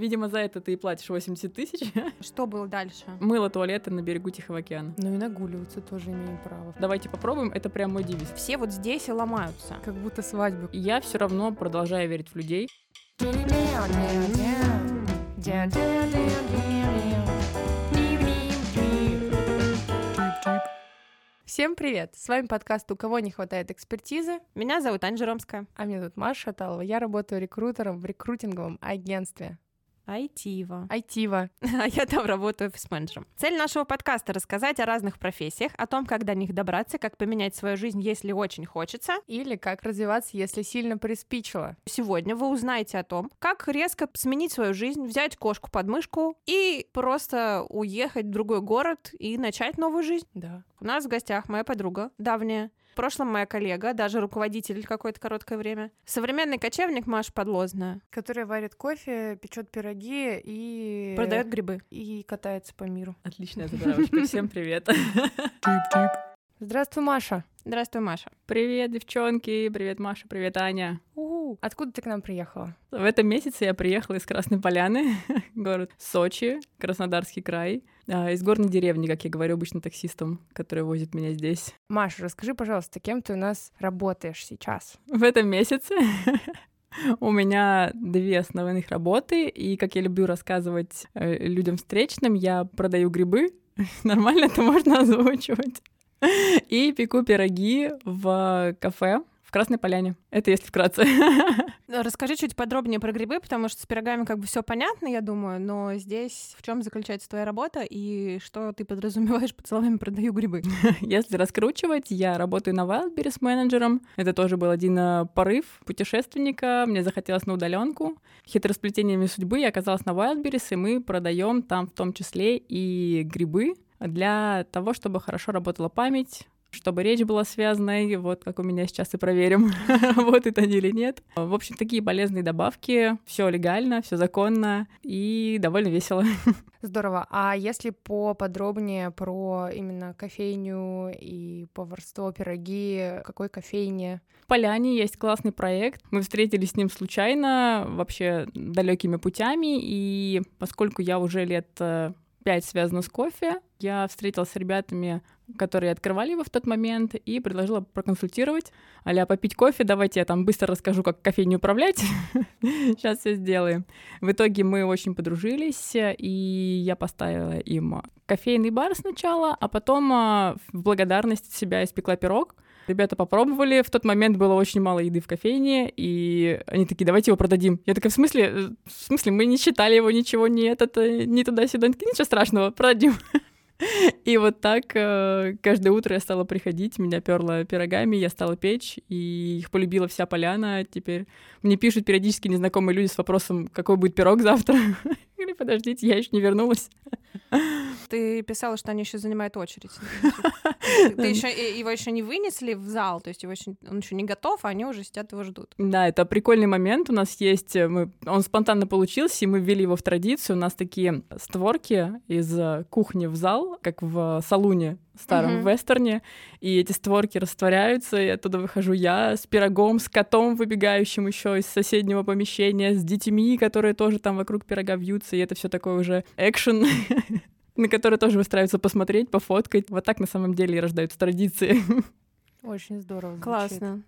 Видимо, за это ты и платишь 80 тысяч. Что было дальше? Мыло туалеты на берегу Тихого океана. Ну и нагуливаться тоже имеем право. Давайте попробуем, это прям мой девиз. Все вот здесь и ломаются. Как будто свадьбы. Я все равно продолжаю верить в людей. Всем привет! С вами подкаст «У кого не хватает экспертизы», Меня зовут Анжа Ромская. а меня зовут Маша Шаталова. Я работаю рекрутером в рекрутинговом агентстве Айтива. Айтива. А я там работаю офис-менеджером. Цель нашего подкаста — рассказать о разных профессиях, о том, как до них добраться, как поменять свою жизнь, если очень хочется. Или как развиваться, если сильно приспичило. Сегодня вы узнаете о том, как резко сменить свою жизнь, взять кошку под мышку и просто уехать в другой город и начать новую жизнь. Да. У нас в гостях моя подруга, давняя, прошлом моя коллега, даже руководитель какое-то короткое время. Современный кочевник Маша Подлозная. Которая варит кофе, печет пироги и... Продает грибы. И катается по миру. Отличная затравочка. Всем привет. Здравствуй, Маша. Здравствуй, Маша. Привет, девчонки. Привет, Маша. Привет, Аня. Откуда ты к нам приехала? В этом месяце я приехала из Красной Поляны, город Сочи, Краснодарский край, из горной деревни, как я говорю обычно таксистам, которые возят меня здесь. Маша, расскажи, пожалуйста, кем ты у нас работаешь сейчас? В этом месяце у меня две основных работы, и, как я люблю рассказывать э, людям встречным, я продаю грибы, нормально это можно озвучивать, и пеку пироги в кафе в Красной Поляне. Это если вкратце. Расскажи чуть подробнее про грибы, потому что с пирогами как бы все понятно, я думаю, но здесь в чем заключается твоя работа и что ты подразумеваешь под словами «продаю грибы»? Если раскручивать, я работаю на Wildberries менеджером. Это тоже был один э, порыв путешественника. Мне захотелось на удаленку. Хитросплетениями судьбы я оказалась на Wildberries, и мы продаем там в том числе и грибы для того, чтобы хорошо работала память, чтобы речь была связанной, вот как у меня сейчас и проверим, работает они или нет. В общем, такие полезные добавки, все легально, все законно и довольно весело. Здорово. А если поподробнее про именно кофейню и поварство, пироги, какой кофейне? В Поляне есть классный проект. Мы встретились с ним случайно, вообще далекими путями, и поскольку я уже лет э, пять связана с кофе, я встретилась с ребятами, которые открывали его в тот момент, и предложила проконсультировать. Аля, попить кофе, давайте я там быстро расскажу, как кофейню управлять. Сейчас все сделаем. В итоге мы очень подружились, и я поставила им кофейный бар сначала, а потом а, в благодарность себя испекла пирог. Ребята попробовали, в тот момент было очень мало еды в кофейне, и они такие, давайте его продадим. Я такая, в смысле? В смысле, мы не считали его, ничего, не этот, не туда-сюда. Ничего страшного, продадим. И вот так э, каждое утро я стала приходить, меня перла пирогами, я стала печь, и их полюбила вся поляна. Теперь мне пишут периодически незнакомые люди с вопросом, какой будет пирог завтра. Подождите, я еще не вернулась. Ты писала, что они еще занимают очередь. Ты еще его еще не вынесли в зал, то есть его еще, он еще не готов, а они уже сидят его ждут. Да, это прикольный момент. У нас есть, мы, он спонтанно получился, и мы ввели его в традицию. У нас такие створки из кухни в зал, как в салуне старом Мгм. вестерне, и эти створки растворяются, и оттуда выхожу я с пирогом, с котом, выбегающим еще из соседнего помещения, с детьми, которые тоже там вокруг пирога вьются, и это все такое уже экшен, на который тоже выстраивается посмотреть, пофоткать. Вот так на самом деле и рождаются традиции. Очень здорово. звучит. Классно.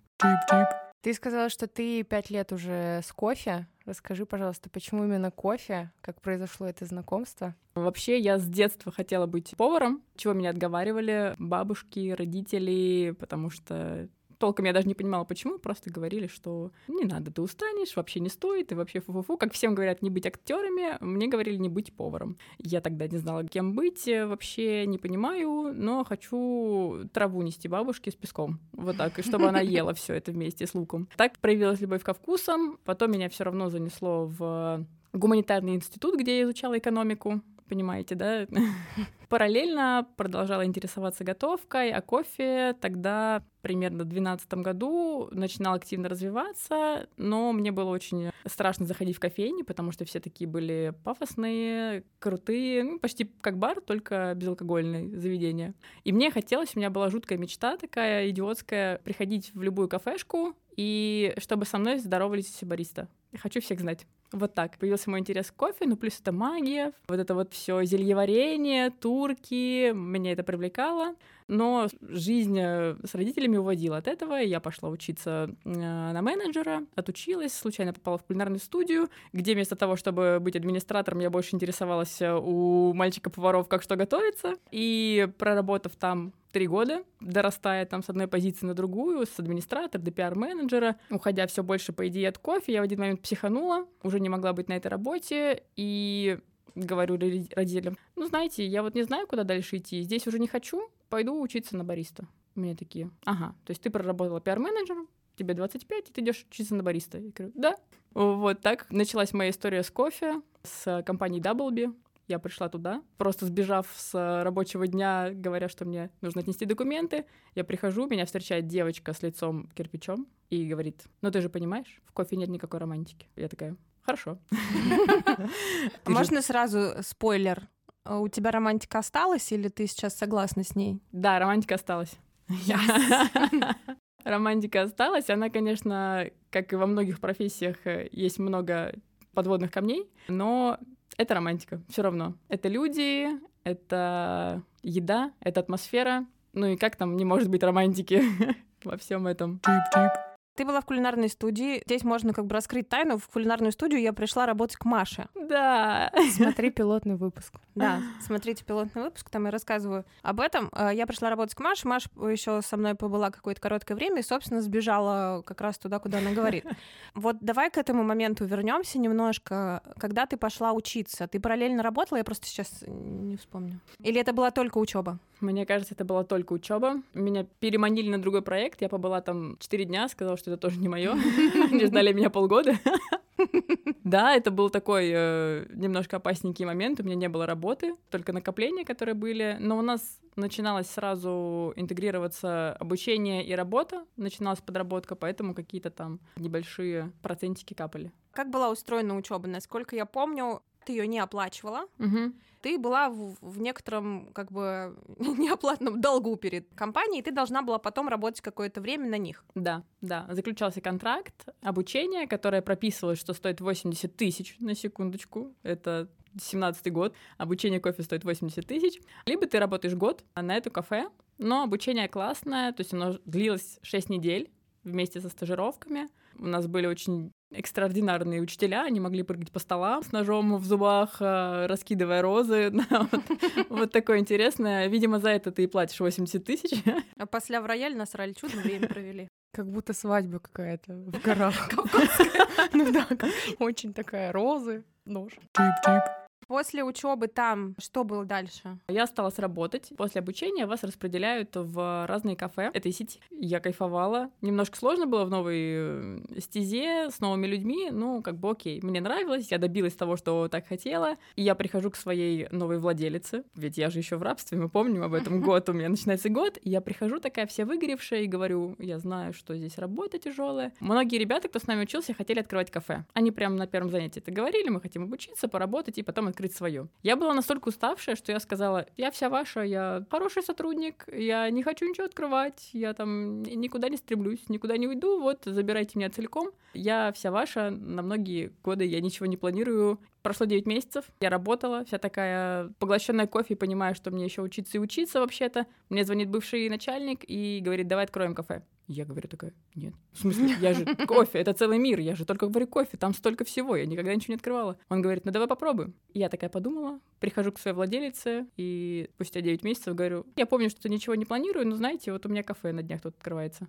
Ты сказала, что ты пять лет уже с кофе. Расскажи, пожалуйста, почему именно кофе? Как произошло это знакомство? Вообще, я с детства хотела быть поваром, чего меня отговаривали бабушки, родители, потому что толком я даже не понимала, почему, просто говорили, что не надо, ты устанешь, вообще не стоит, и вообще фу-фу-фу. Как всем говорят, не быть актерами, мне говорили не быть поваром. Я тогда не знала, кем быть, э, вообще не понимаю, но хочу траву нести бабушке с песком. Вот так, и чтобы она ела все это вместе с луком. Так проявилась любовь ко вкусам, потом меня все равно занесло в гуманитарный институт, где я изучала экономику, понимаете, да? Параллельно продолжала интересоваться готовкой, а кофе тогда примерно в 2012 году начинал активно развиваться, но мне было очень страшно заходить в кофейни, потому что все такие были пафосные, крутые, ну, почти как бар, только безалкогольное заведение. И мне хотелось, у меня была жуткая мечта такая идиотская, приходить в любую кафешку, и чтобы со мной здоровались бариста. Я хочу всех знать. Вот так. Появился мой интерес к кофе, ну плюс это магия, вот это вот все зельеварение, турки, меня это привлекало. Но жизнь э, с родителями уводила от этого, и я пошла учиться э, на менеджера, отучилась, случайно попала в кулинарную студию, где вместо того, чтобы быть администратором, я больше интересовалась э, у мальчика-поваров, как что готовится. И проработав там три года, дорастая там с одной позиции на другую, с администратора до пиар-менеджера, уходя все больше, по идее, от кофе, я в один момент психанула, уже не могла быть на этой работе, и говорю родителям, ну, знаете, я вот не знаю, куда дальше идти, здесь уже не хочу, пойду учиться на бариста. Мне такие, ага, то есть ты проработала пиар-менеджером, тебе 25, и ты идешь учиться на бариста. Я говорю, да. Вот так началась моя история с кофе, с компанией Doubleby. Я пришла туда, просто сбежав с рабочего дня, говоря, что мне нужно отнести документы. Я прихожу, меня встречает девочка с лицом кирпичом и говорит, ну ты же понимаешь, в кофе нет никакой романтики. Я такая, хорошо. Можно сразу спойлер? У тебя романтика осталась или ты сейчас согласна с ней? Да, романтика осталась. Романтика осталась. Она, конечно, как и во многих профессиях, э, есть много подводных камней, но это романтика, все равно. Это люди, это еда, это атмосфера. Ну и как там не может быть романтики во всем этом? Ты была в кулинарной студии. Здесь можно как бы раскрыть тайну. В кулинарную студию я пришла работать к Маше. Да. Смотри пилотный выпуск. Да, смотрите пилотный выпуск, там я рассказываю об этом. Э, я пришла работать к Маше. Маша еще со мной побыла какое-то короткое время и, собственно, сбежала как раз туда, куда она говорит. Вот давай к этому моменту вернемся немножко. Когда ты пошла учиться, ты параллельно работала? Я просто сейчас не вспомню. Или это была только учеба? Мне кажется, это была только учеба. Меня переманили на другой проект. Я побыла там 4 дня, сказала, что это тоже не мое. Они ждали меня полгода. Да, это был такой э, немножко опасненький момент. У меня не было работы, только накопления, которые были. Но у нас начиналось сразу интегрироваться обучение и работа. Начиналась подработка, поэтому какие-то там небольшие процентики капали. Как была устроена учеба? Насколько я помню, ты ее не оплачивала. Угу ты была в, в некотором как бы неоплатном долгу перед компанией, и ты должна была потом работать какое-то время на них. Да, да. Заключался контракт обучения, которое прописывалось, что стоит 80 тысяч на секундочку. Это 17 год, обучение кофе стоит 80 тысяч. Либо ты работаешь год на это кафе, но обучение классное, то есть оно длилось 6 недель вместе со стажировками. У нас были очень экстраординарные учителя, они могли прыгать по столам с ножом в зубах, э, раскидывая розы. Вот такое интересное. Видимо, за это ты и платишь 80 тысяч. А после в рояль насрали, чудо время провели. Как будто свадьба какая-то в горах. Ну да, очень такая розы, нож. Тип-тип. После учебы там что было дальше? Я осталась работать. После обучения вас распределяют в разные кафе этой сети. Я кайфовала. Немножко сложно было в новой э, стезе с новыми людьми. Ну, как бы окей. Мне нравилось, я добилась того, что так хотела. И я прихожу к своей новой владелице. Ведь я же еще в рабстве, мы помним об этом год. У меня начинается год. И я прихожу такая вся выгоревшая и говорю, я знаю, что здесь работа тяжелая. Многие ребята, кто с нами учился, хотели открывать кафе. Они прямо на первом занятии это говорили, мы хотим обучиться, поработать и потом открыть свое. Я была настолько уставшая, что я сказала, я вся ваша, я хороший сотрудник, я не хочу ничего открывать, я там никуда не стремлюсь, никуда не уйду, вот, забирайте меня целиком. Я вся ваша, на многие годы я ничего не планирую. Прошло 9 месяцев, я работала, вся такая поглощенная кофе, понимая, что мне еще учиться и учиться вообще-то. Мне звонит бывший начальник и говорит, давай откроем кафе. Я говорю такая, нет. В смысле, я же кофе, это целый мир, я же только говорю кофе, там столько всего, я никогда ничего не открывала. Он говорит, ну давай попробуем. я такая подумала, прихожу к своей владелице, и спустя 9 месяцев говорю, я помню, что ничего не планирую, но знаете, вот у меня кафе на днях тут открывается.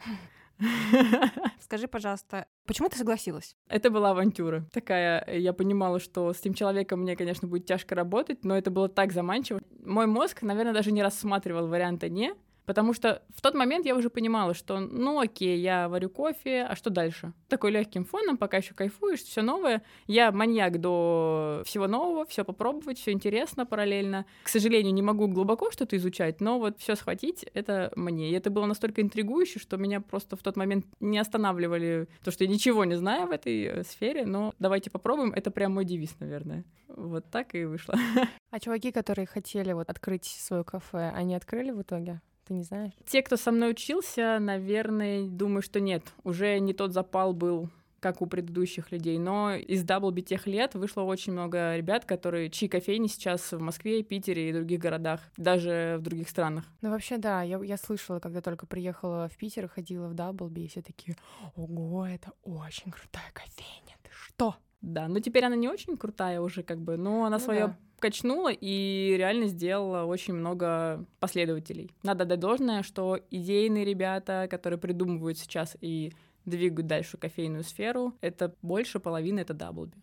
Скажи, пожалуйста, почему ты согласилась? Это была авантюра. Такая, я понимала, что с этим человеком мне, конечно, будет тяжко работать, но это было так заманчиво. Мой мозг, наверное, даже не рассматривал варианта «не», Потому что в тот момент я уже понимала, что, ну окей, я варю кофе, а что дальше? Такой легким фоном, пока еще кайфуешь, все новое. Я маньяк до всего нового, все попробовать, все интересно параллельно. К сожалению, не могу глубоко что-то изучать, но вот все схватить это мне. И это было настолько интригующе, что меня просто в тот момент не останавливали, то, что я ничего не знаю в этой э, сфере, но давайте попробуем. Это прям мой девиз, наверное. Вот так и вышло. А чуваки, которые хотели вот открыть свое кафе, они открыли в итоге? Ты не знаешь? Те, кто со мной учился, наверное, думаю, что нет. Уже не тот запал был как у предыдущих людей, но из Даблби тех лет вышло очень много ребят, которые, чьи кофейни сейчас в Москве, Питере и других городах, даже в других странах. Ну, вообще, да, я, я слышала, когда только приехала в Питер, ходила в Даблби, и все такие, ого, это очень крутая кофейня, ты что? Да, но теперь она не очень крутая уже, как бы, но она Ну свое да. качнула и реально сделала очень много последователей. Надо дать должное, что идейные ребята, которые придумывают сейчас и двигают дальше кофейную сферу, это больше половины это Даблби.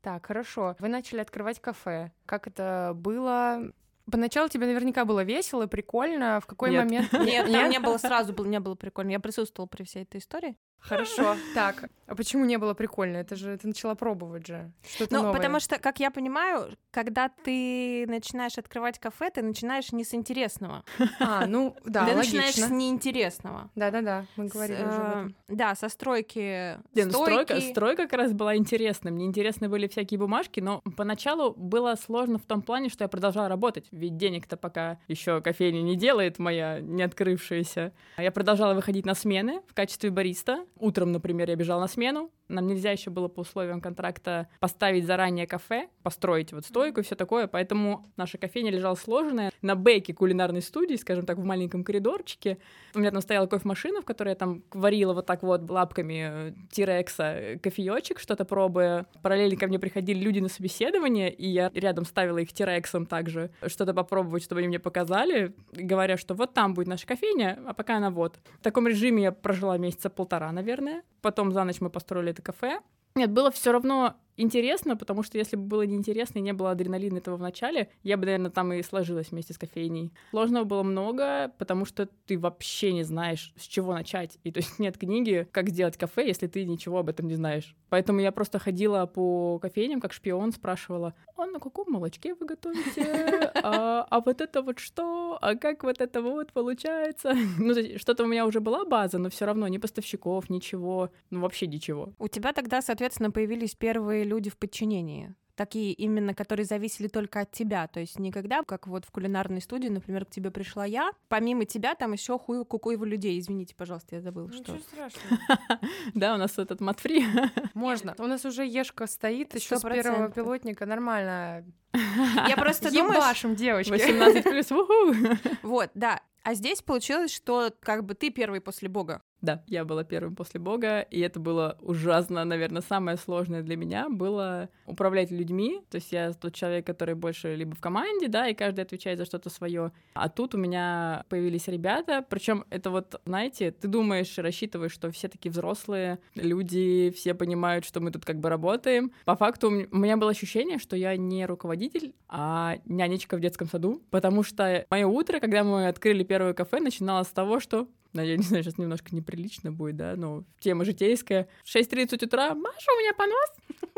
Так, хорошо. Вы начали открывать кафе. Как это было? Поначалу тебе наверняка было весело, прикольно. В какой Нет. момент? Нет, там не было сразу, было, не было прикольно. Я присутствовала при всей этой истории. Хорошо. Так, а почему не было прикольно? Это же ты начала пробовать же. Что-то Ну, новое. потому что, как я понимаю, когда ты начинаешь открывать кафе, ты начинаешь не с интересного. А, ну да, ты начинаешь с неинтересного. Да-да-да, мы С, говорили уже об э, этом. Да, со стройки Не, ну, стройка, стройка как раз была интересна. Мне интересны были всякие бумажки, но поначалу было сложно в том плане, что я продолжала работать, ведь денег-то пока еще кофейня не делает моя не открывшаяся. Я продолжала выходить на смены в качестве бариста. Утром, например, я бежала на смену. Нам нельзя еще было по условиям контракта поставить заранее кафе, построить вот стойку и все такое, поэтому наша кофейня лежала сложенная на бэке кулинарной студии, скажем так, в маленьком коридорчике. У меня там стояла кофемашина, в которой я там варила вот так вот лапками э, тирекса кофеечек, что-то пробуя. Параллельно ко мне приходили люди на собеседование, и я рядом ставила их тирексом также, что-то попробовать, чтобы они мне показали, говоря, что вот там будет наша кофейня, а пока она вот. В таком режиме я прожила месяца полтора, наверное. Потом за ночь мы построили это кафе. Нет, было все равно интересно, потому что если бы было неинтересно и не было адреналина этого в начале, я бы, наверное, там и сложилась вместе с кофейней. Сложного было много, потому что ты вообще не знаешь, с чего начать. И то есть нет книги, как сделать кафе, если ты ничего об этом не знаешь. Поэтому я просто ходила по кофейням, как шпион, спрашивала, а на каком молочке вы готовите? А, а вот это вот что? А как вот это вот получается? Ну, что-то у меня уже была база, но все равно ни поставщиков, ничего, ну вообще ничего. У тебя тогда, соответственно, появились первые люди в подчинении. Такие именно, которые зависели только от тебя. То есть никогда, как вот в кулинарной студии, например, к тебе пришла я, помимо тебя там еще хуй кукуева людей. Извините, пожалуйста, я забыла, что. Ничего страшного. Да, у нас этот матфри. Можно. У нас уже Ешка стоит еще с первого пилотника. Нормально. Я просто думаю, Ебашим, девочки. 18 плюс, вот, да. А здесь получилось, что как бы ты первый после Бога. Да, я была первым после Бога, и это было ужасно, наверное, самое сложное для меня было управлять людьми. То есть я тот человек, который больше либо в команде, да, и каждый отвечает за что-то свое. А тут у меня появились ребята, причем это вот, знаете, ты думаешь, рассчитываешь, что все такие взрослые люди, все понимают, что мы тут как бы работаем. По факту у меня было ощущение, что я не руководитель, а нянечка в детском саду, потому что мое утро, когда мы открыли первое кафе, начиналось с того, что ну, я не знаю, сейчас немножко неприлично будет, да, но тема житейская. В 6.30 утра, Маша, у меня понос,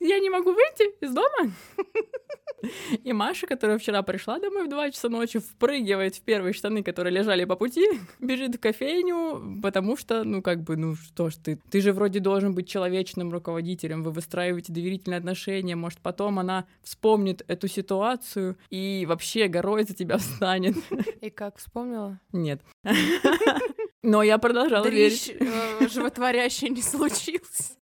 я не могу выйти из дома. И Маша, которая вчера пришла домой в 2 часа ночи, впрыгивает в первые штаны, которые лежали по пути, бежит в кофейню, потому что, ну, как бы, ну, что ж ты, ты же вроде должен быть человечным руководителем, вы выстраиваете доверительные отношения, может, потом она вспомнит эту ситуацию и вообще горой за тебя встанет. И как вспомнила? Нет. Но я продолжала верить. Э, животворящий не случился.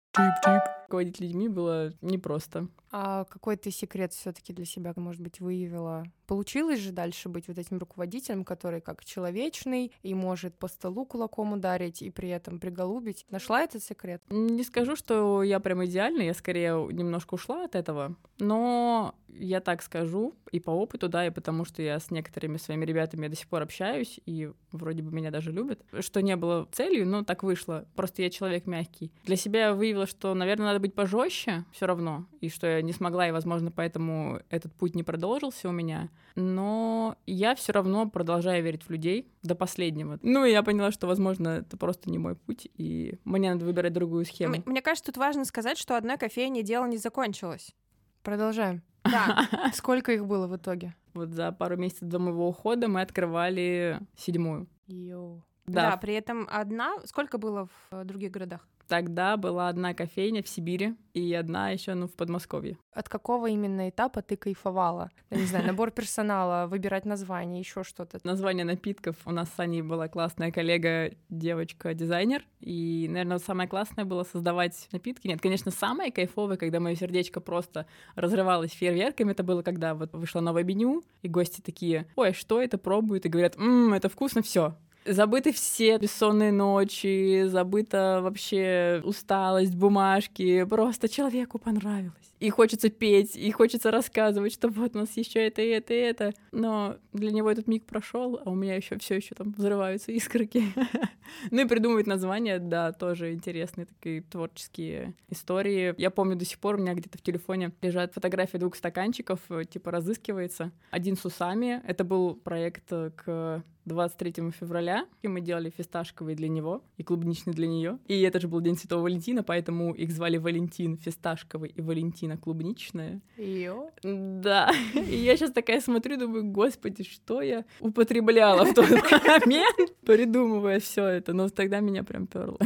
Руководить людьми было непросто. А какой ты секрет все-таки для себя, может быть, выявила? Получилось же дальше быть вот этим руководителем, который как человечный и может по столу кулаком ударить и при этом приголубить. Нашла этот секрет? Не скажу, что я прям идеальна, я скорее немножко ушла от этого, но я так скажу и по опыту, да, и потому что я с некоторыми своими ребятами до сих пор общаюсь, и вроде бы меня даже любят, что не было целью, но так вышло. Просто я человек мягкий. Для себя я выявила, что, наверное, надо быть пожестче все равно, и что я не смогла, и, возможно, поэтому этот путь не продолжился у меня. Но я все равно продолжаю верить в людей до последнего. Ну, и я поняла, что, возможно, это просто не мой путь, и мне надо выбирать другую схему. М- Мне кажется, тут важно сказать, что одной кофейни дело не закончилось. Продолжаем. Да. Сколько их было в итоге? Вот за пару месяцев до моего ухода мы открывали седьмую. Йоу. Да, Да, при этом одна. Сколько было в других городах? Тогда была одна кофейня в Сибири и одна еще ну, в Подмосковье. От какого именно этапа ты кайфовала? Я не знаю, набор персонала, выбирать название, еще что-то. Название напитков. У нас с Аней была классная коллега, девочка-дизайнер. И, наверное, самое классное было создавать напитки. Нет, конечно, самое кайфовое, когда мое сердечко просто разрывалось фейерверками, это было, когда вот вышло новое меню, и гости такие, ой, что это, пробуют, и говорят, ммм, это вкусно, все, Забыты все бессонные ночи, забыта вообще усталость, бумажки. Просто человеку понравилось. И хочется петь, и хочется рассказывать, что вот у нас еще это, и это, и это. Но для него этот миг прошел, а у меня еще все еще там взрываются искорки. ну и придумывать названия, да, тоже интересные такие творческие истории. Я помню до сих пор у меня где-то в телефоне лежат фотографии двух стаканчиков, типа разыскивается. Один с усами. Это был проект к 23 февраля, и мы делали фисташковый для него и клубничный для нее. И это же был День Святого Валентина, поэтому их звали Валентин фисташковый и Валентина клубничная. Йо. Да. И я сейчас такая смотрю, думаю, господи, что я употребляла в тот момент, придумывая все это. Но тогда меня прям перло.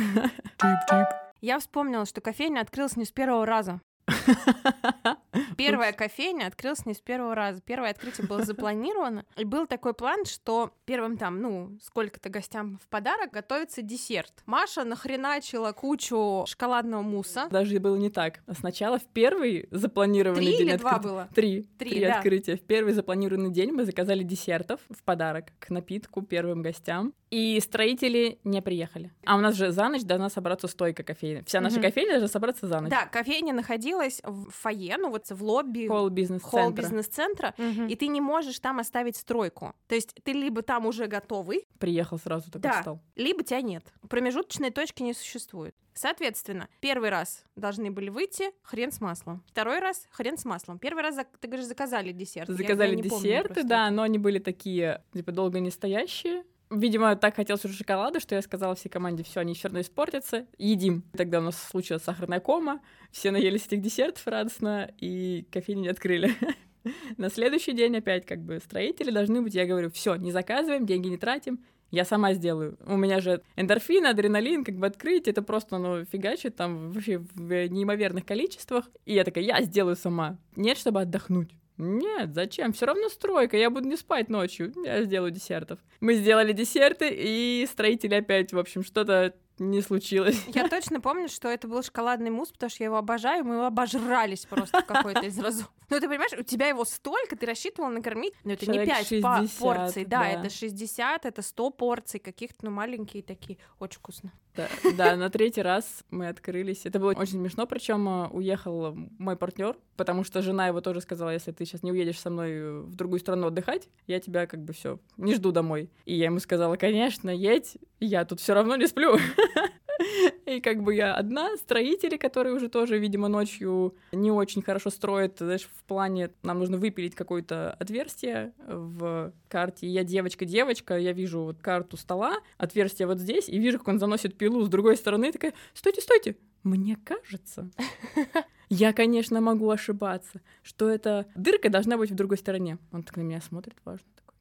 Я вспомнила, что кофейня открылась не с первого раза. Первая кофейня открылась не с первого раза. Первое открытие было запланировано. И был такой план, что первым там, ну, сколько-то гостям в подарок готовится десерт. Маша нахреначила кучу шоколадного мусса. Даже было не так. Сначала в первый запланированный Три день или два открытия- было? Три. Три, Три да. открытия. В первый запланированный день мы заказали десертов в подарок к напитку первым гостям. И строители не приехали. А у нас же за ночь должна собраться стойка кофейня. Вся наша Мгм. кофейня должна собраться за ночь. Да, кофейня находилась в фойе, ну вот в лобби Холл холл бизнес-центра. бизнес-центра, Мгм. и ты не можешь там оставить стройку. То есть ты либо там уже готовый, Приехал сразу такой Да. встал. либо тебя нет. Промежуточной точки не существует. Соответственно, первый раз должны были выйти хрен с маслом. Второй раз хрен с маслом. Первый раз, ты говоришь, заказали десерт. Я- я Заказали не помню десерты, да, но они были такие, типа, долго не стоящие. Видимо, так хотелось уже шоколада, что я сказала всей команде, все, они все равно испортятся, едим. Тогда у нас случилась сахарная кома, все наелись этих десертов радостно, и кофейни не открыли. На следующий день опять как бы строители должны быть, я говорю, все, не заказываем, деньги не тратим, я сама сделаю. У меня же эндорфин, адреналин, как бы открыть, это просто, ну, фигачит там вообще в неимоверных количествах. И я такая, я сделаю сама. Нет, чтобы отдохнуть. Нет, зачем? Все равно стройка, я буду не спать ночью, я сделаю десертов. Мы сделали десерты, и строители опять, в общем, что-то не случилось. Я точно помню, что это был шоколадный мусс, потому что я его обожаю, мы его обожрались просто в какой-то из разов. Ну, ты понимаешь, у тебя его столько, ты рассчитывала накормить, но это Человек не 5 па- 60, порций, да, да. это 60, это 100 порций, каких-то, ну, маленькие такие, очень вкусно. Да, да, на третий раз мы открылись. Это было очень смешно, причем уехал мой партнер, потому что жена его тоже сказала, если ты сейчас не уедешь со мной э, в другую страну отдыхать, я тебя как бы все не жду домой. И я ему сказала, конечно, едь, я тут все равно не сплю. И как бы я одна, строители, которые уже тоже, видимо, ночью не очень хорошо строят, знаешь, в плане, нам нужно выпилить какое-то отверстие в карте. Я девочка-девочка, я вижу вот карту стола, отверстие вот здесь, и вижу, как он заносит пилу с другой стороны, и такая, стойте, стойте, мне кажется, я, конечно, могу ошибаться, что эта дырка должна быть в другой стороне. Он так на меня смотрит, важно такой.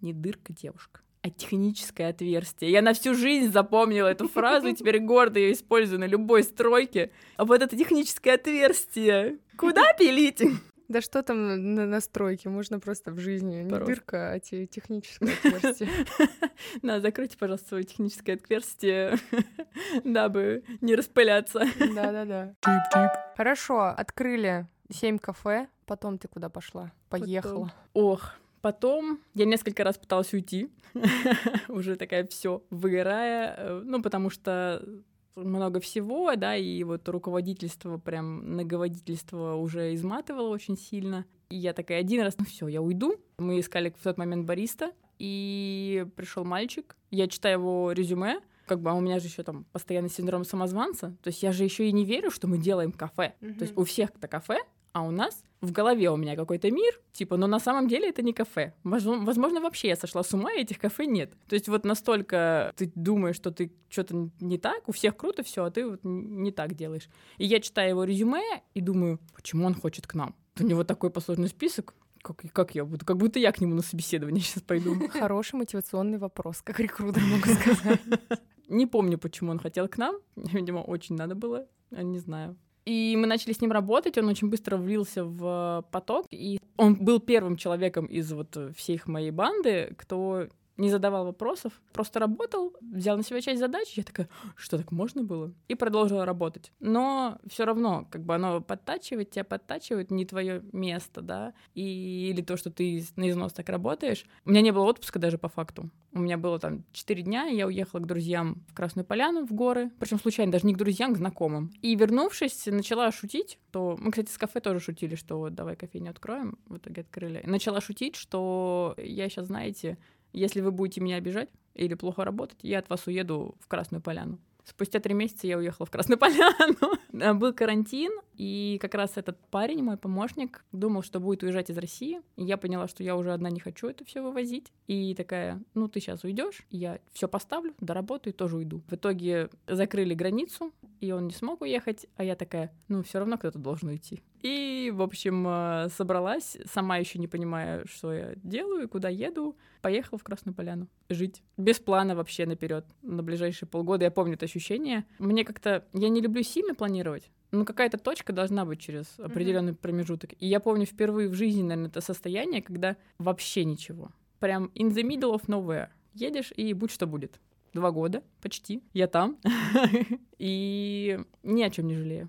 Не дырка, девушка, а техническое отверстие. Я на всю жизнь запомнила эту фразу, и теперь гордо ее использую на любой стройке. А вот это техническое отверстие. Куда пилить? Да что там на, на настройке? Можно просто в жизни. Не дырка, а те- техническое отверстие. На, закройте, пожалуйста, свое техническое отверстие, дабы не распыляться. Да-да-да. Хорошо, открыли семь кафе. Потом ты куда пошла? Поехала. Ох, потом я несколько раз пыталась уйти, уже такая все выгорая, э, ну, потому что много всего, да, и вот руководительство, прям многоводительство уже изматывало очень сильно. И я такая один раз, ну все, я уйду. Мы искали в тот момент бариста, и пришел мальчик. Я читаю его резюме, как бы, а у меня же еще там постоянный синдром самозванца. То есть я же еще и не верю, что мы делаем кафе. То есть у всех-то кафе, а у нас в голове у меня какой-то мир, типа, но на самом деле это не кафе. Возможно, вообще я сошла с ума, и этих кафе нет. То есть вот настолько ты думаешь, что ты что-то не так, у всех круто все, а ты вот не так делаешь. И я читаю его резюме и думаю, почему он хочет к нам? У него такой посложный список. Как, как я буду? Как будто я к нему на собеседование сейчас пойду. Хороший мотивационный вопрос, как рекрутер могу сказать. Не помню, почему он хотел к нам. Видимо, очень надо было. Не знаю. И мы начали с ним работать, он очень быстро влился в поток, и он был первым человеком из вот всех моей банды, кто не задавал вопросов, просто работал, взял на себя часть задач, я такая, что так можно было? И продолжила работать. Но все равно, как бы оно подтачивает, тебя подтачивает, не твое место, да, и, или то, что ты на износ так работаешь. У меня не было отпуска даже по факту. У меня было там 4 дня, и я уехала к друзьям в Красную Поляну, в горы, причем случайно, даже не к друзьям, к знакомым. И вернувшись, начала шутить, то мы, кстати, с кафе тоже шутили, что давай кофейню откроем, в итоге открыли. Начала шутить, что я сейчас, знаете, если вы будете меня обижать или плохо работать, я от вас уеду в Красную Поляну. Спустя три месяца я уехала в Красную Поляну. Был карантин, и как раз этот парень, мой помощник, думал, что будет уезжать из России. И я поняла, что я уже одна не хочу это все вывозить. И такая, ну ты сейчас уйдешь, я все поставлю, доработаю тоже уйду. В итоге закрыли границу, и он не смог уехать, а я такая, ну все равно кто-то должен уйти. И, в общем, э, собралась, сама еще не понимая, что я делаю и куда еду, поехала в Красную Поляну жить. Без плана вообще наперед на ближайшие полгода. Я помню это ощущение. Мне как-то... Я не люблю сильно планировать, ну, какая-то точка должна быть через определенный mm-hmm. промежуток. И я помню впервые в жизни, наверное, это состояние, когда вообще ничего. Прям in the middle of nowhere. Едешь и будь что будет. Два года почти. Я там. И ни о чем не жалею.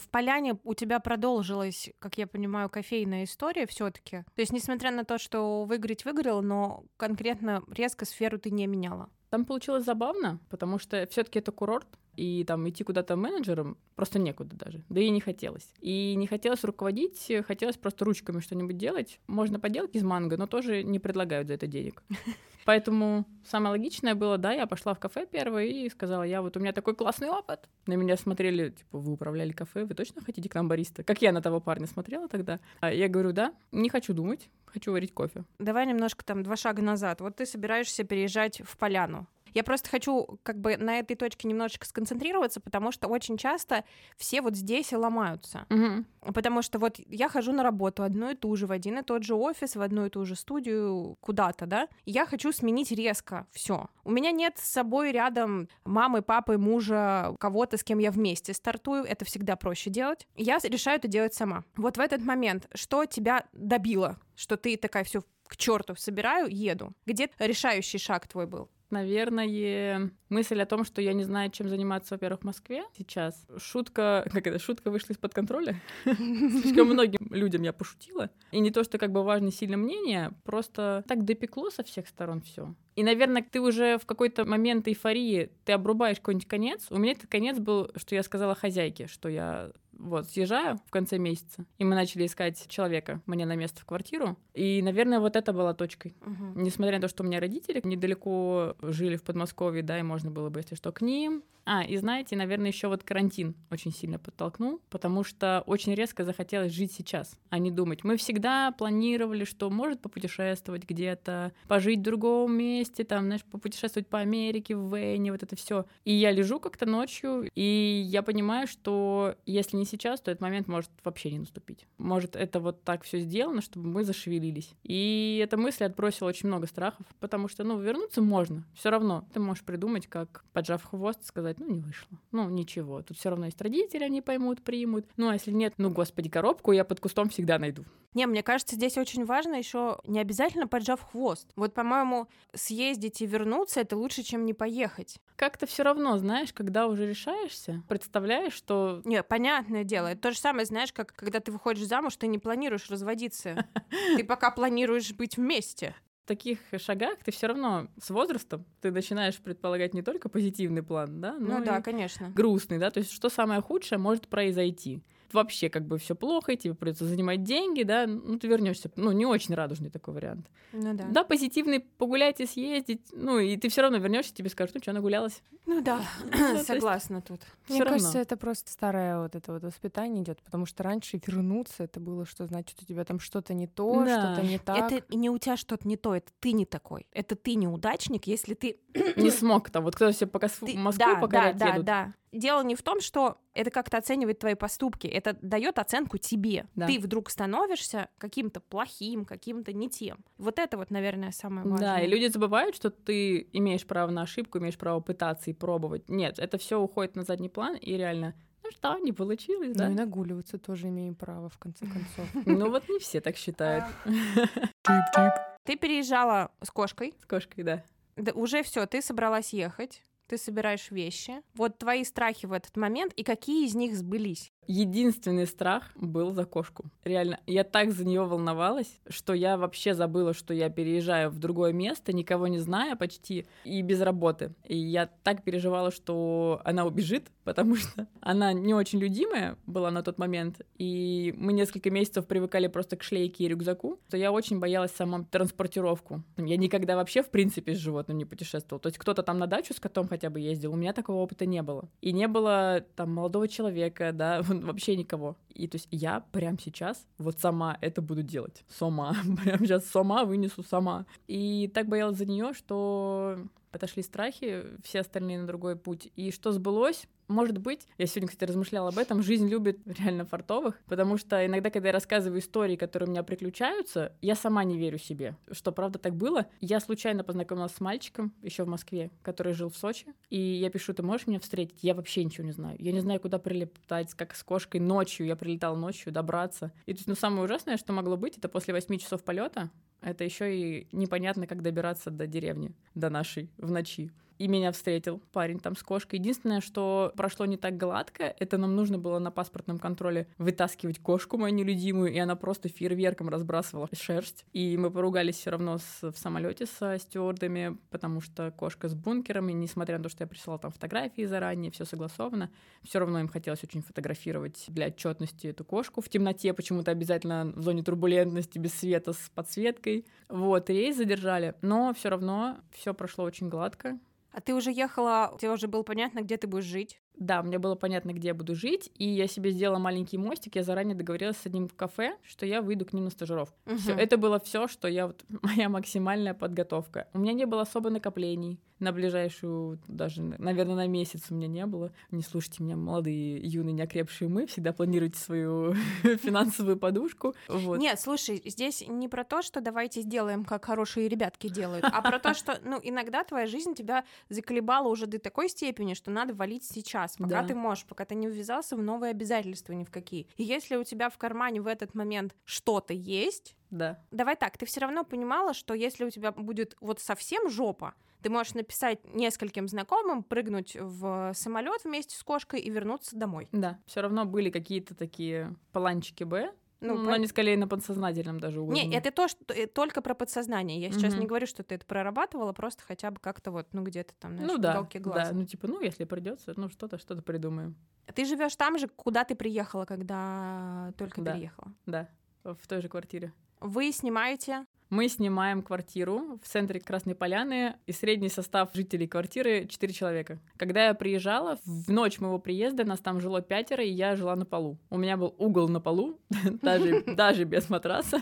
В Поляне у тебя продолжилась, как я понимаю, кофейная история все таки То есть, несмотря на то, что выиграть выиграл, но конкретно резко сферу ты не меняла. Там получилось забавно, потому что все таки это курорт, и там идти куда-то менеджером просто некуда даже, да и не хотелось. И не хотелось руководить, хотелось просто ручками что-нибудь делать. Можно поделать из манго, но тоже не предлагают за это денег. Поэтому самое логичное было, да, я пошла в кафе первое и сказала, я вот у меня такой классный опыт. На меня смотрели, типа, вы управляли кафе, вы точно хотите к нам бариста? Как я на того парня смотрела тогда. А я говорю, да, не хочу думать, хочу варить кофе. Давай немножко там два шага назад. Вот ты собираешься переезжать в поляну. Я просто хочу как бы на этой точке немножечко сконцентрироваться, потому что очень часто все вот здесь и ломаются. Угу. Потому что вот я хожу на работу одну и ту же, в один и тот же офис, в одну и ту же студию, куда-то, да, и я хочу сменить резко все. У меня нет с собой рядом мамы, папы, мужа, кого-то, с кем я вместе стартую, это всегда проще делать. Я решаю это делать сама. Вот в этот момент, что тебя добило, что ты такая все к черту собираю, еду. Где решающий шаг твой был? Наверное, мысль о том, что я не знаю, чем заниматься, во-первых, в Москве сейчас. Шутка, как это, шутка вышла из-под контроля. Слишком многим людям я пошутила. И не то, что как бы важно сильно мнение, просто так допекло со всех сторон все. И, наверное, ты уже в какой-то момент эйфории, ты обрубаешь какой-нибудь конец. У меня этот конец был, что я сказала хозяйке, что я вот, съезжаю в конце месяца, и мы начали искать человека мне на место в квартиру. И, наверное, вот это была точкой. Угу. Несмотря на то, что у меня родители недалеко жили в Подмосковье, да, и можно было бы, если что, к ним. А, и знаете, наверное, еще вот карантин очень сильно подтолкнул, потому что очень резко захотелось жить сейчас, а не думать. Мы всегда планировали, что может попутешествовать где-то, пожить в другом месте, там, знаешь, попутешествовать по Америке, в Вене, вот это все. И я лежу как-то ночью, и я понимаю, что если не сейчас, то этот момент может вообще не наступить. Может, это вот так все сделано, чтобы мы зашевелились. И эта мысль отбросила очень много страхов, потому что, ну, вернуться можно. Все равно ты можешь придумать, как, поджав хвост, сказать, ну, не вышло. Ну, ничего. Тут все равно есть родители, они поймут, примут. Ну, а если нет, ну, господи, коробку я под кустом всегда найду. Не, мне кажется, здесь очень важно еще не обязательно поджав хвост. Вот, по-моему, съездить и вернуться это лучше, чем не поехать. Как-то все равно, знаешь, когда уже решаешься, представляешь, что. Не, понятное дело. Это то же самое, знаешь, как когда ты выходишь замуж, ты не планируешь разводиться. Ты пока планируешь быть вместе таких шагах ты все равно с возрастом ты начинаешь предполагать не только позитивный план, да, но ну да, конечно, грустный, да, то есть что самое худшее может произойти вообще как бы все плохо, и тебе придется занимать деньги, да, ну ты вернешься, ну не очень радужный такой вариант. Ну да. Да, позитивный погулять и съездить, ну и ты все равно вернешься, тебе скажут, ну что, нагулялась. Ну да, согласна тут. Мне кажется, это просто старое вот это вот воспитание идет, потому что раньше вернуться это было, что значит у тебя там что-то не то, что-то не так. Это не у тебя что-то не то, это ты не такой, это ты неудачник, если ты не смог там, вот кто все пока в Москву покорять да, едут. Да, да, Дело не в том, что это как-то оценивает твои поступки, это дает оценку тебе. Да. Ты вдруг становишься каким-то плохим, каким-то не тем. Вот это вот, наверное, самое важное. Да, и люди забывают, что ты имеешь право на ошибку, имеешь право пытаться и пробовать. Нет, это все уходит на задний план, и реально, ну что, не получилось, да? Ну и нагуливаться тоже имеем право, в конце концов. Ну вот не все так считают. Ты переезжала с кошкой, С кошкой, да. да, уже все, ты собралась ехать, ты собираешь вещи. Вот твои страхи в этот момент и какие из них сбылись? Единственный страх был за кошку. Реально, я так за нее волновалась, что я вообще забыла, что я переезжаю в другое место, никого не зная почти и без работы. И я так переживала, что она убежит, потому что она не очень любимая была на тот момент, и мы несколько месяцев привыкали просто к шлейке и рюкзаку, то я очень боялась сама транспортировку. Я никогда вообще, в принципе, с животным не путешествовала. То есть кто-то там на дачу с котом хотя бы ездил, у меня такого опыта не было. И не было там молодого человека, да, вообще никого. И то есть я прямо сейчас вот сама это буду делать. Сама. Прямо сейчас сама вынесу сама. И так боялась за нее, что отошли страхи, все остальные на другой путь. И что сбылось? Может быть, я сегодня, кстати, размышляла об этом, жизнь любит реально фартовых, потому что иногда, когда я рассказываю истории, которые у меня приключаются, я сама не верю себе, что правда так было. Я случайно познакомилась с мальчиком еще в Москве, который жил в Сочи, и я пишу, ты можешь меня встретить? Я вообще ничего не знаю. Я не знаю, куда прилетать, как с кошкой ночью. Я прилетала ночью, добраться. И есть, ну, самое ужасное, что могло быть, это после 8 часов полета, это еще и непонятно, как добираться до деревни, до нашей, в ночи. И меня встретил парень там с кошкой. Единственное, что прошло не так гладко, это нам нужно было на паспортном контроле вытаскивать кошку мою нелюдимую, и она просто фейерверком разбрасывала шерсть. И мы поругались все равно с, в самолете со стюардами, потому что кошка с бункером, и несмотря на то, что я присылала там фотографии заранее, все согласовано, все равно им хотелось очень фотографировать для отчетности эту кошку в темноте, почему-то обязательно в зоне турбулентности, без света, с подсветкой. Вот, рейс задержали, но все равно все прошло очень гладко. А ты уже ехала, тебе уже было понятно, где ты будешь жить? Да, мне было понятно, где я буду жить, и я себе сделала маленький мостик. Я заранее договорилась с одним в кафе, что я выйду к ним на стажировку. Мгм. Все, это было все, что я вот моя максимальная подготовка. У меня не было особо накоплений на ближайшую, даже, наверное, на месяц у меня не было. Не слушайте меня, молодые, юные, неокрепшие мы, всегда планируйте свою финансовую подушку. Вот. Нет, слушай, здесь не про то, что давайте сделаем, как хорошие ребятки делают, а про то, что, ну, иногда твоя жизнь тебя заколебала уже до такой степени, что надо валить сейчас, пока Да. ты можешь, пока ты не ввязался в новые обязательства ни в какие. И если у тебя в кармане в этот момент что-то есть, Да. давай так, ты все равно понимала, что если у тебя будет вот совсем жопа, ты можешь написать нескольким знакомым, прыгнуть в самолет вместе с кошкой и вернуться домой. Да, все равно были какие-то такие планчики Б, Ну, но они скорее на подсознательном даже уровне. Не, это то, что э, только про подсознание. Я сейчас Мгм. не говорю, что ты это прорабатывала, просто хотя бы как-то вот, ну где-то там, знаешь, ну да, уголке глаза. да, ну типа, ну если придется, ну что-то, что-то придумаем. Ты живешь там же, куда ты приехала, когда только Да. переехала. Да, в той же квартире. Вы снимаете. Мы снимаем квартиру в центре Красной Поляны, и средний состав жителей квартиры 4 человека. Когда я приезжала, в ночь моего приезда нас там жило пятеро, и я жила на полу. У меня был угол на полу, даже, даже без матраса.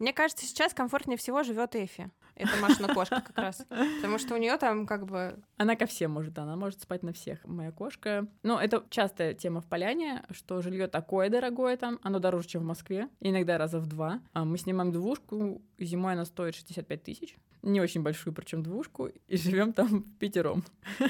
Мне кажется, сейчас комфортнее всего живет Эфи. Это Машина кошка как раз. Потому что у нее там как бы... Она ко всем может, она может спать на всех. Моя кошка. Ну, это частая тема в Поляне, что жилье такое дорогое там, оно дороже, чем в Москве, иногда раза в два. А мы снимаем двушку, зимой она стоит 65 тысяч. Не очень большую, причем двушку, и живем там пятером.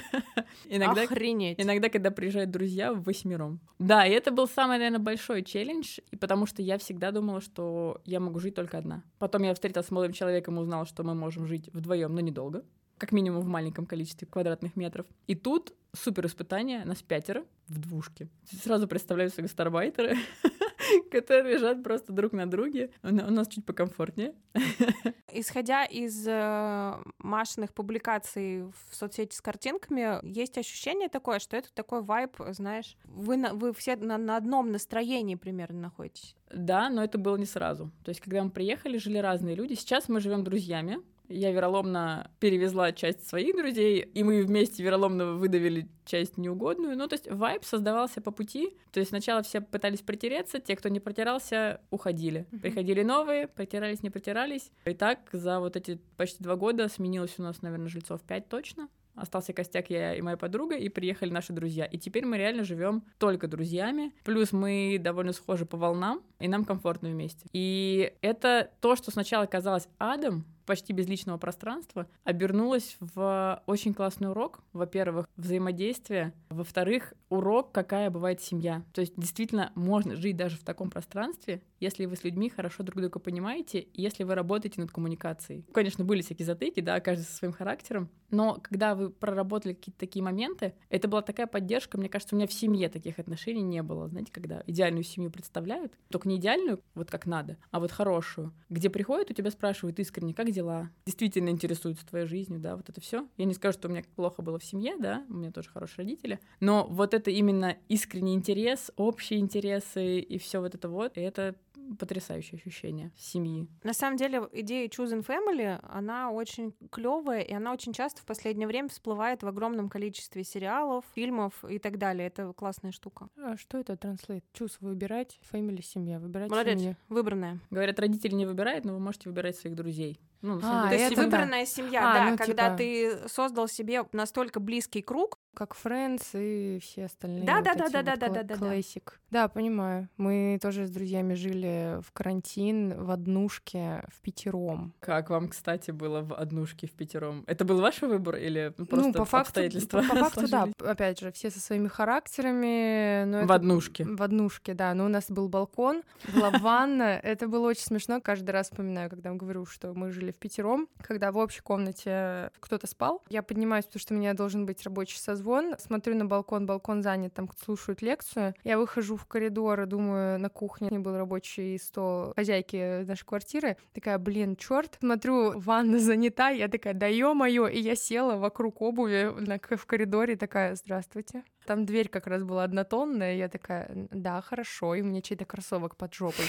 Иногда, Охренеть. иногда, когда приезжают друзья, в восьмером. Да, и это был самый, наверное, большой челлендж, и потому что я всегда думала, что я могу жить только одна. Потом я встретилась с молодым человеком и узнала, что мы можем жить вдвоем, но недолго как минимум в маленьком количестве квадратных метров. И тут супер испытание, нас пятеро в двушке. Сразу представляю себе гастарбайтеры, которые лежат просто друг на друге. У на- у нас чуть покомфортнее. Исходя из э, Машиных публикаций в соцсети с картинками, есть ощущение такое, что это такой вайб, знаешь, вы, на- вы все на, на одном настроении примерно находитесь. Да, но это было не сразу. То есть, когда мы приехали, жили разные люди. Сейчас мы живем друзьями. Я вероломно перевезла часть своих друзей, и мы вместе вероломно выдавили часть неугодную. Ну, то есть вайб создавался по пути. То есть сначала все пытались притереться, те, кто не протирался, уходили. Мгм. Приходили новые, протирались, не протирались. И так за вот эти почти два года сменилось у нас, наверное, жильцов пять точно. остался костяк я и моя подруга, и приехали наши друзья. И теперь мы реально живем только друзьями. Плюс мы довольно схожи по волнам, и нам комфортно вместе. И это то, что сначала казалось адом, почти без личного пространства, обернулось в очень классный урок. Во-первых, взаимодействие. Во-вторых, урок, какая бывает семья. То есть действительно можно жить даже в таком пространстве, если вы с людьми хорошо друг друга понимаете, если вы работаете над коммуникацией. Конечно, были всякие затыки, да, каждый со своим характером, но когда вы проработали какие-то такие моменты, это была такая поддержка, мне кажется, у меня в семье таких отношений не было, знаете, когда идеальную семью представляют, только не идеальную, вот как надо, а вот хорошую, где приходят, у тебя спрашивают искренне, как дела, действительно интересуются твоей жизнью, да, вот это все. Я не скажу, что у меня плохо было в семье, да, у меня тоже хорошие родители, но вот это именно искренний интерес, общие интересы и все вот это вот, и это потрясающее ощущение семьи. На самом деле идея Choosing Family, она очень клевая, и она очень часто в последнее время всплывает в огромном количестве сериалов, фильмов и так далее. Это классная штука. А что это транслейт? Choose выбирать, family семья, выбирать Молодец, семью. выбранная. Говорят, родители не выбирают, но вы можете выбирать своих друзей. Ну, А, То есть это да. выбранная семья, А, да, ну, когда типа- ты создал себе настолько близкий круг, Как Friends и все остальные. Да, вот да, да, да, вот да, да, да, да, да. Классик. Да, понимаю. Мы тоже с друзьями жили в карантин в однушке в пятером. Как вам, кстати, было в однушке в пятером? Это был ваш выбор или просто ну, по факту, обстоятельства по, по факту, да. Опять же, все со своими характерами. Но В это- однушке. В однушке, да. Но у нас был балкон, была ванна. Это было очень смешно. Каждый раз вспоминаю, когда говорю, что мы жили в пятером. Когда в общей комнате кто-то спал, я поднимаюсь, потому что у меня должен быть рабочий созвон. Смотрю на балкон, балкон занят, там слушают лекцию. Я выхожу в коридор и думаю, на кухне был рабочий стол хозяйки нашей квартиры. Такая, блин, черт. Смотрю, ванна занята. Я такая, да ё-моё. И я села вокруг обуви на, в коридоре, такая, здравствуйте. Там дверь как раз была однотонная, и я такая, да, хорошо, и у меня чей-то кроссовок под жопой.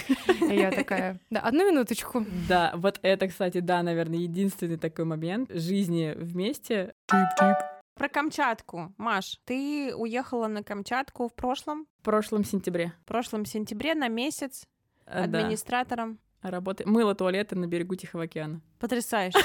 И я такая, да, одну минуточку. Да, вот это, кстати, да, наверное, единственный такой момент жизни вместе. Про Камчатку. Маш, ты уехала на Камчатку в прошлом, В прошлом сентябре. в прошлом сентябре на месяц э, да, администратором. работы. Мыло туалеты на берегу Тихого океана. Потрясающе.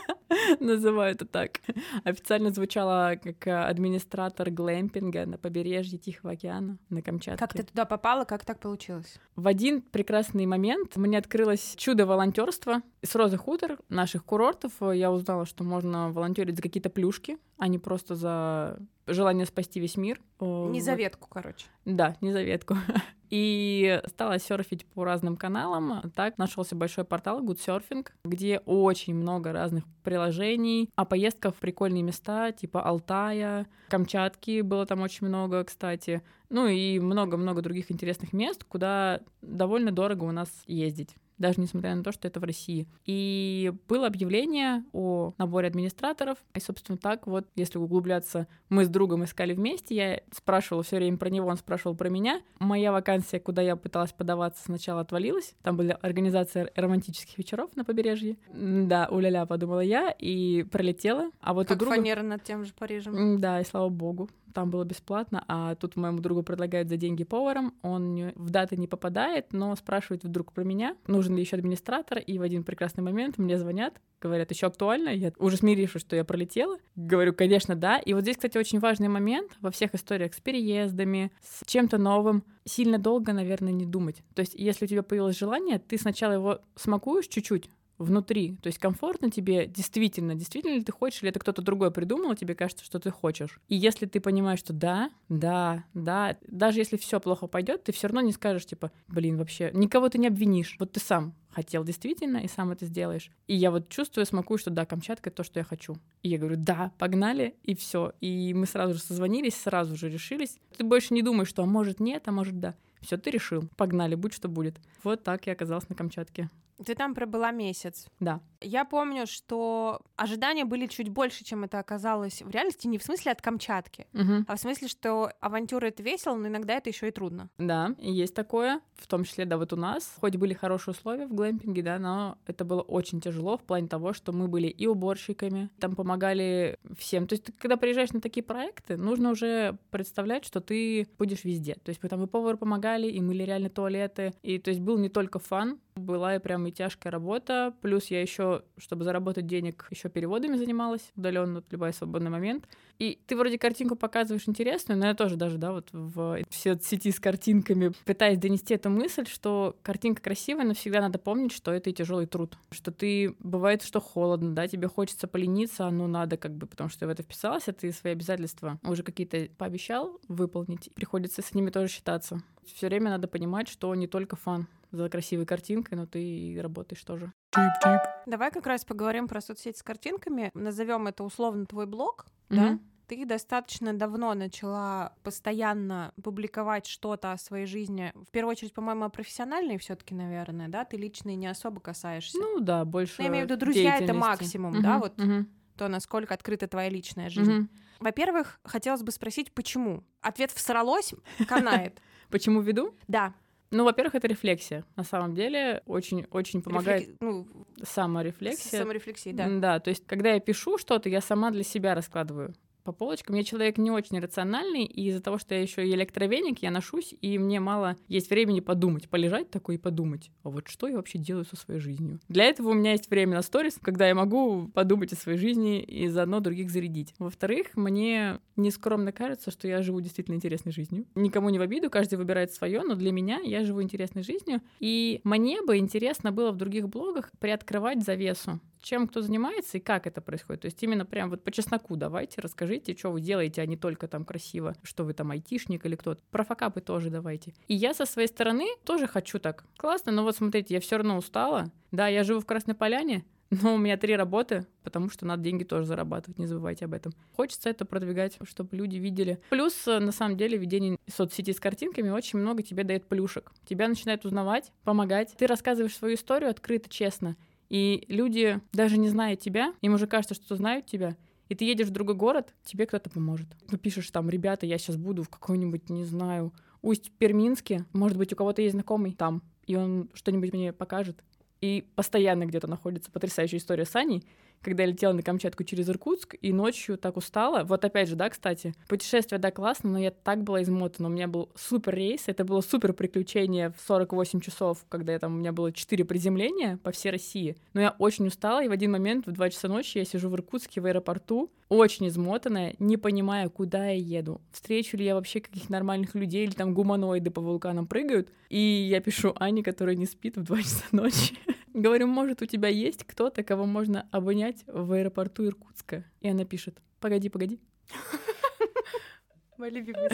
Называю это так. Официально звучало как э, администратор глэмпинга на побережье Тихого океана на Камчатке. Как ты туда попала, как так получилось? В один прекрасный момент мне открылось чудо волонтерства. С Розы Хутор, наших курортов, я узнала, что можно волонтерить за какие-то плюшки, а не просто за желание спасти весь мир. Не за ветку, короче. Да, не за ветку. И стала серфить по разным каналам. Так нашелся большой портал Good Surfing, где очень много разных приложений о поездках в прикольные места, типа Алтая, Камчатки было там очень много, кстати. Ну и много-много других интересных мест, куда довольно дорого у нас ездить даже несмотря на то, что это в России. И было объявление о наборе администраторов. И, собственно, так вот, если углубляться, мы с другом искали вместе, я спрашивала все время про него, он спрашивал про меня. Моя вакансия, куда я пыталась подаваться, сначала отвалилась. Там были организация романтических вечеров на побережье. Да, уля-ля, подумала я, и пролетела. А вот у Как друга... фанера над тем же Парижем. Да, и слава богу. Там было бесплатно, а тут моему другу предлагают за деньги поваром, он в даты не попадает, но спрашивает вдруг про меня, нужен ли еще администратор, и в один прекрасный момент мне звонят, говорят, еще актуально, я уже смирившись, что я пролетела, говорю, конечно, да. И вот здесь, кстати, очень важный момент во всех историях с переездами, с чем-то новым, сильно долго, наверное, не думать. То есть, если у тебя появилось желание, ты сначала его смакуешь чуть-чуть, внутри. То есть комфортно тебе действительно, действительно ли ты хочешь, или это кто-то другой придумал, и тебе кажется, что ты хочешь. И если ты понимаешь, что да, да, да, даже если все плохо пойдет, ты все равно не скажешь, типа, блин, вообще, никого ты не обвинишь. Вот ты сам хотел действительно, и сам это сделаешь. И я вот чувствую, смакую, что да, Камчатка — то, что я хочу. И я говорю, да, погнали, и все. И мы сразу же созвонились, сразу же решились. Ты больше не думаешь, что а может нет, а может да. Все, ты решил. Погнали, будь что будет. Вот так я оказалась на Камчатке. Ты там пробыла месяц. Да. Я помню, что ожидания были чуть больше, чем это оказалось в реальности, не в смысле от Камчатки, Мгм. а в смысле, что авантюра это весело, но иногда это еще и трудно. Да, есть такое, в том числе, да, вот у нас. Хоть были хорошие условия в глэмпинге, да, но это было очень тяжело в плане того, что мы были и уборщиками, там помогали всем. То есть, ты, когда приезжаешь на такие проекты, нужно уже представлять, что ты будешь везде. То есть, там и повару помогали, и мыли реально туалеты. И то есть был не только фан, Была и прям и тяжкая работа. Плюс я еще, чтобы заработать денег, еще переводами занималась удаленно, любой свободный момент. И ты вроде картинку показываешь интересную, но я тоже даже, да, вот в сети с картинками пытаюсь донести эту мысль, что картинка красивая, но всегда надо помнить, что это и тяжелый труд. Что ты, бывает, что холодно, да, тебе хочется полениться, а ну надо как бы, потому что я в это вписалась, а ты свои обязательства уже какие-то пообещал выполнить, приходится с ними тоже считаться. Все время надо понимать, что не только фан за красивой картинкой, но ты и работаешь тоже. Давай как раз поговорим про соцсети с картинками. Назовем это условно твой блог, mm-hmm. да? ты достаточно давно начала постоянно публиковать что-то о своей жизни. В первую очередь, по-моему, профессиональной все-таки, наверное, да? Ты личные не особо касаешься. Ну да, больше. Ну, я имею в виду, друзья это максимум, угу, да, вот угу. то, насколько открыта твоя личная жизнь. Угу. Во-первых, хотелось бы спросить, почему? Ответ всралось, канает. Почему веду? Да. Ну, во-первых, это рефлексия. На самом деле очень-очень помогает Рефлек... ну, саморефлексия. Саморефлексия, да. Да, то есть, когда я пишу что-то, я сама для себя раскладываю по полочкам. Я человек не очень рациональный, и из-за того, что я еще и электровеник, я ношусь, и мне мало есть времени подумать, полежать такой и подумать, а вот что я вообще делаю со своей жизнью. Для этого у меня есть время на сторис, когда я могу подумать о своей жизни и заодно других зарядить. Во-вторых, мне нескромно кажется, что я живу действительно интересной жизнью. Никому не в обиду, каждый выбирает свое, но для меня я живу интересной жизнью, и мне бы интересно было в других блогах приоткрывать завесу чем кто занимается и как это происходит. То есть именно прям вот по чесноку давайте, расскажите, что вы делаете, а не только там красиво, что вы там айтишник или кто-то. Про факапы тоже давайте. И я со своей стороны тоже хочу так. Классно, но вот смотрите, я все равно устала. Да, я живу в Красной Поляне, но у меня три работы, потому что надо деньги тоже зарабатывать, не забывайте об этом. Хочется это продвигать, чтобы люди видели. Плюс, э, на самом деле, ведение соцсети с картинками очень много тебе дает плюшек. Тебя начинают узнавать, помогать. Ты рассказываешь свою историю открыто, честно. И люди, даже не зная тебя, им уже кажется, что знают тебя, и ты едешь в другой город, тебе кто-то поможет. Ты пишешь там, ребята, я сейчас буду в какой-нибудь, не знаю, Усть-Перминске, может быть, у кого-то есть знакомый там, и он что-нибудь мне покажет. И постоянно где-то находится потрясающая история с Аней, когда я летела на Камчатку через Иркутск, и ночью так устала. Вот опять же, да, кстати, путешествие, да, классно, но я так была измотана. У меня был супер рейс, это было супер приключение в 48 часов, когда я там, у меня было 4 приземления по всей России. Но я очень устала, и в один момент в 2 часа ночи я сижу в Иркутске в аэропорту, очень измотанная, не понимая, куда я еду. Встречу ли я вообще каких нормальных людей, или там гуманоиды по вулканам прыгают. И я пишу Ане, которая не спит в 2 часа ночи. Говорю, может, у тебя есть кто-то, кого можно обнять в аэропорту Иркутска? И она пишет, погоди, погоди. Моя любимая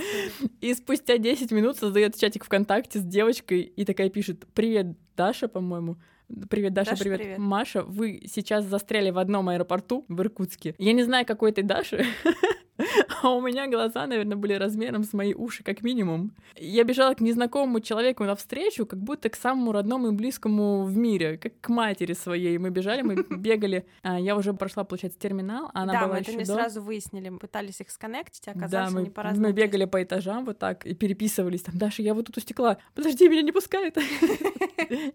И спустя 10 минут создает чатик ВКонтакте с девочкой и такая пишет, привет, Даша, по-моему. Привет, Даша, Даша привет. привет. Маша, вы сейчас застряли в одном аэропорту в Иркутске. Я не знаю, какой ты Даши, а у меня глаза, наверное, были размером с мои уши, как минимум. Я бежала к незнакомому человеку навстречу, как будто к самому родному и близкому в мире, как к матери своей. Мы бежали, мы бегали. А, я уже прошла, получается, терминал, а она да, была мы это не до. сразу выяснили, мы пытались их сконнектить, а оказалось, да, мы, они по-разному. Мы бегали по этажам вот так и переписывались. Там, Даша, я вот тут у стекла. Подожди, меня не пускает.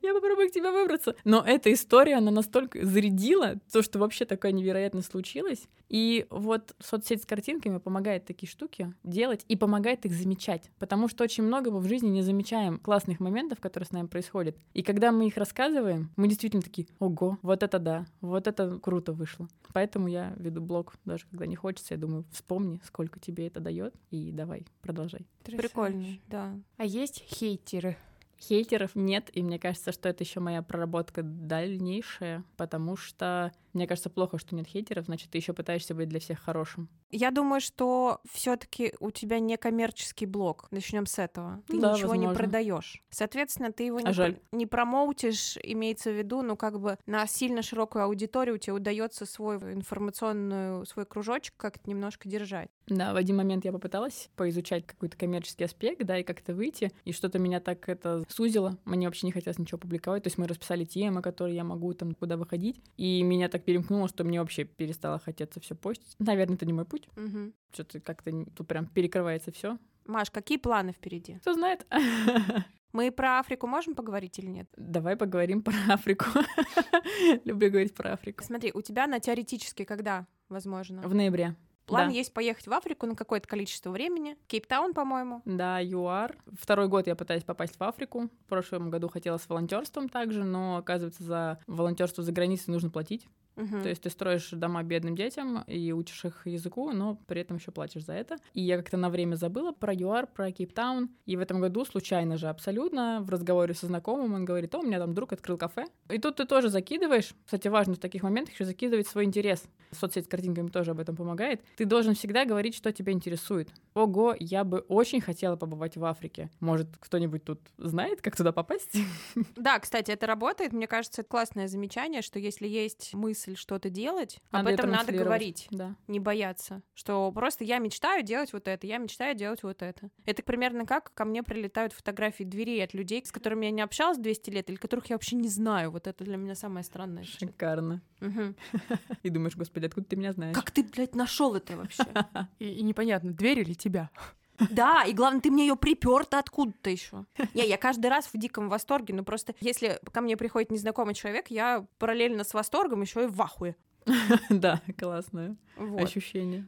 Я попробую к тебе выбраться. Но эта история, она настолько зарядила, то, что вообще такое невероятно случилось. И вот соцсеть с картинками помогает такие штуки делать и помогает их замечать. Потому что очень много мы в жизни не замечаем классных моментов, которые с нами происходят. И когда мы их рассказываем, мы действительно такие, ого, вот это да, вот это круто вышло. Поэтому я веду блог, даже когда не хочется, я думаю, вспомни, сколько тебе это дает, и давай, продолжай. Прикольно, да. А есть хейтеры? Хейтеров нет, и мне кажется, что это еще моя проработка дальнейшая, потому что мне кажется, плохо, что нет хейтеров, значит, ты еще пытаешься быть для всех хорошим. Я думаю, что все-таки у тебя не коммерческий блог. Начнем с этого. Ты да, ничего возможно. не продаешь. Соответственно, ты его а не, жаль. не промоутишь, имеется в виду, ну, как бы на сильно широкую аудиторию тебе удается свой информационный свой кружочек как-то немножко держать. Да, в один момент я попыталась поизучать какой-то коммерческий аспект, да, и как-то выйти, и что-то меня так это сузило. Мне вообще не хотелось ничего публиковать. То есть мы расписали темы, которые я могу там куда выходить, и меня так перемкнуло, что мне вообще перестало хотеться все постить. Наверное, это не мой путь. Угу. Что-то как-то тут прям перекрывается все. Маш, какие планы впереди? Кто знает. Мы про Африку можем поговорить или нет? Давай поговорим про Африку. Люблю говорить про Африку. Смотри, у тебя на теоретически когда возможно? В ноябре. План Да. есть поехать в Африку на какое-то количество времени. Кейптаун, по-моему. Да, ЮАР. Второй год я пытаюсь попасть в Африку. В прошлом году хотела с волонтерством также, но оказывается, за волонтерство за границей нужно платить. То есть ты строишь дома бедным детям и учишь их языку, но при этом еще платишь за это. И я как-то на время забыла про ЮАР, про Кейптаун. И в этом году случайно же абсолютно в разговоре со знакомым он говорит, о, у меня там друг открыл кафе. И тут ты тоже закидываешь. Кстати, важно в таких моментах еще закидывать свой интерес. Соцсеть с картинками тоже об этом помогает. Ты должен всегда говорить, что тебя интересует. Ого, я бы очень хотела побывать в Африке. Может, кто-нибудь тут знает, как туда попасть? Да, кстати, это работает. Мне кажется, это классное замечание, что если есть мысль что-то делать, об Надо этом это надо говорить. Да. не бояться, что просто я мечтаю делать вот это, я мечтаю делать вот это. Это примерно как ко мне прилетают фотографии дверей от людей, с которыми я не общалась 200 лет, или которых я вообще не знаю. Вот это для меня самое странное. Шикарно. И думаешь, господи, откуда ты меня знаешь? Как ты, блядь, нашел это вообще? И, и непонятно, дверь или тебя. Да, и главное, ты мне ее приперта откуда-то еще. Не, я каждый раз в диком восторге, но просто если ко мне приходит незнакомый человек, я параллельно с восторгом еще и в ахуе. Да, классное ощущение.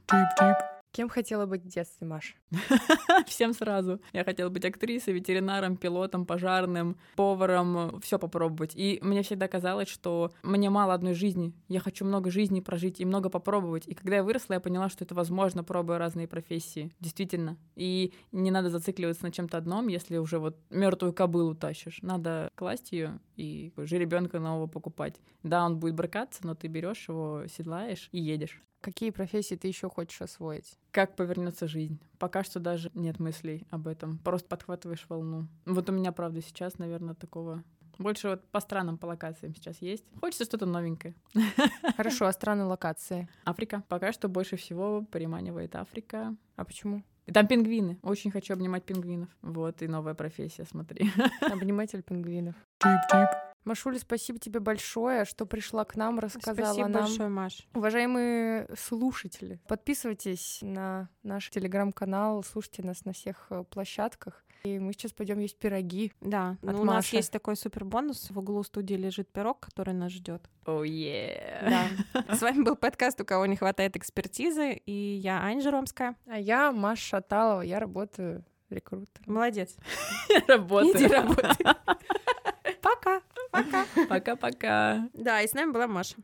Кем хотела быть в детстве, Маш? Всем сразу. Я хотела быть актрисой, ветеринаром, пилотом, пожарным, поваром, все попробовать. И мне всегда казалось, что мне мало одной жизни. Я хочу много жизней прожить и много попробовать. И когда я выросла, я поняла, что это возможно, пробуя разные профессии. Действительно. И не надо зацикливаться на чем-то одном, если уже вот мертвую кобылу тащишь. Надо класть ее и жеребенка нового покупать. Да, он будет брыкаться, но ты берешь его, седлаешь и едешь. Какие профессии ты еще хочешь освоить? Как повернется жизнь? Пока что даже нет мыслей об этом. Просто подхватываешь волну. Вот у меня, правда, сейчас, наверное, такого... Больше вот по странам, по локациям сейчас есть. Хочется что-то новенькое. Хорошо, а страны локации? Африка. Пока что больше всего приманивает Африка. А почему? И там пингвины. Очень хочу обнимать пингвинов. Вот и новая профессия, смотри. Обниматель пингвинов. Машуля, спасибо тебе большое, что пришла к нам, рассказала Спасибо нам. большое, Маш. Уважаемые слушатели, подписывайтесь на наш телеграм-канал, слушайте нас на всех э, площадках. И мы сейчас пойдем есть пироги. Да, От ну, у нас есть такой супер бонус. В углу студии лежит пирог, который нас ждет. О, е. Да. С вами был подкаст «У кого не хватает экспертизы», и я Аня Жеромская. А я Маша Шаталова, я работаю рекрутером. Молодец. Работаю. Иди работай. Пока. Пока. Пока-пока. Да, и с нами была Маша.